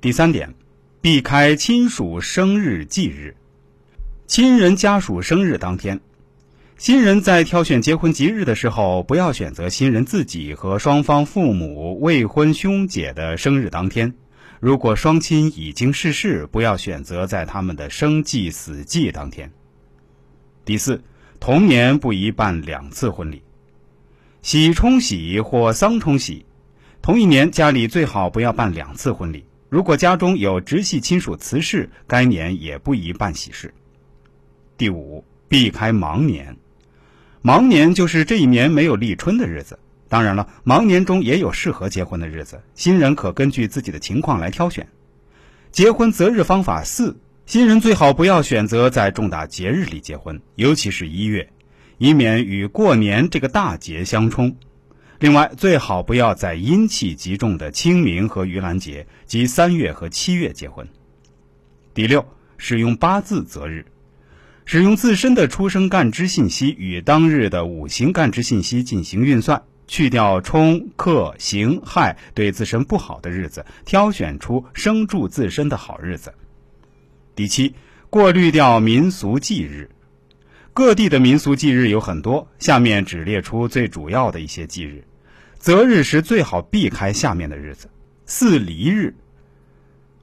第三点，避开亲属生日忌日。亲人家属生日当天，新人在挑选结婚吉日的时候，不要选择新人自己和双方父母、未婚兄姐的生日当天。如果双亲已经逝世，不要选择在他们的生忌、死忌当天。第四，同年不宜办两次婚礼，喜冲喜或丧冲喜，同一年家里最好不要办两次婚礼。如果家中有直系亲属辞世，该年也不宜办喜事。第五，避开盲年。盲年就是这一年没有立春的日子。当然了，盲年中也有适合结婚的日子，新人可根据自己的情况来挑选。结婚择日方法四：新人最好不要选择在重大节日里结婚，尤其是一月，以免与过年这个大节相冲。另外，最好不要在阴气极重的清明和盂兰节及三月和七月结婚。第六，使用八字择日。使用自身的出生干支信息与当日的五行干支信息进行运算，去掉冲、克、刑、害对自身不好的日子，挑选出生助自身的好日子。第七，过滤掉民俗忌日。各地的民俗忌日有很多，下面只列出最主要的一些忌日。择日时最好避开下面的日子：四离日。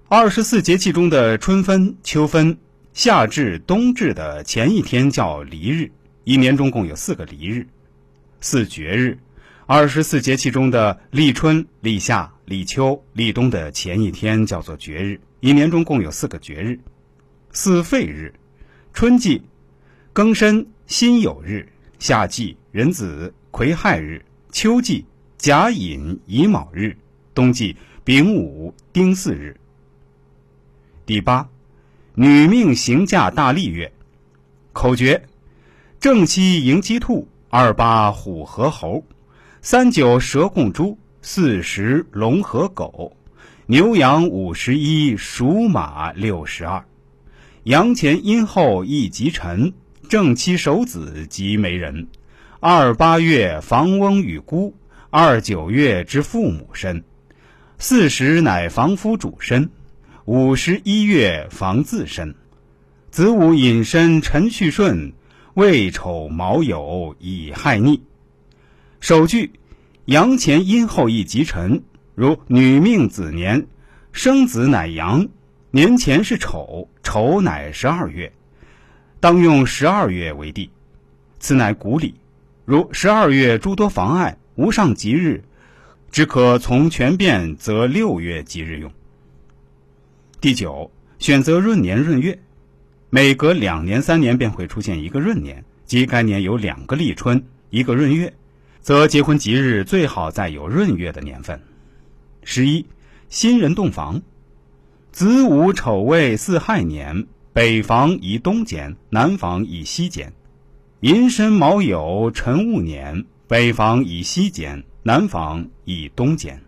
二十四节气中的春分、秋分。夏至、冬至的前一天叫离日，一年中共有四个离日。四绝日，二十四节气中的立春、立夏、立秋、立冬的前一天叫做绝日，一年中共有四个绝日。四废日，春季庚申辛酉日，夏季壬子癸亥日，秋季甲寅乙卯日，冬季丙午丁巳日。第八。女命行嫁大利月，口诀：正七迎鸡兔，二八虎和猴，三九蛇共猪，四十龙和狗，牛羊五十一，属马六十二。阳前阴后一吉辰，正七守子即媒人。二八月房翁与孤，二九月之父母身，四十乃房夫主身。五十一月防自身，子午隐身辰戌顺，未丑卯酉乙亥逆。首句阳前阴后一吉辰，如女命子年，生子乃阳，年前是丑，丑乃十二月，当用十二月为地，此乃古礼。如十二月诸多妨碍，无上吉日，只可从权变，则六月吉日用。第九，选择闰年闰月，每隔两年、三年便会出现一个闰年，即该年有两个立春，一个闰月，则结婚吉日最好在有闰月的年份。十一，新人洞房，子午丑未巳亥年，北房宜东间，南房宜西间；寅申卯酉辰戊年，北防以西减，南防以东减。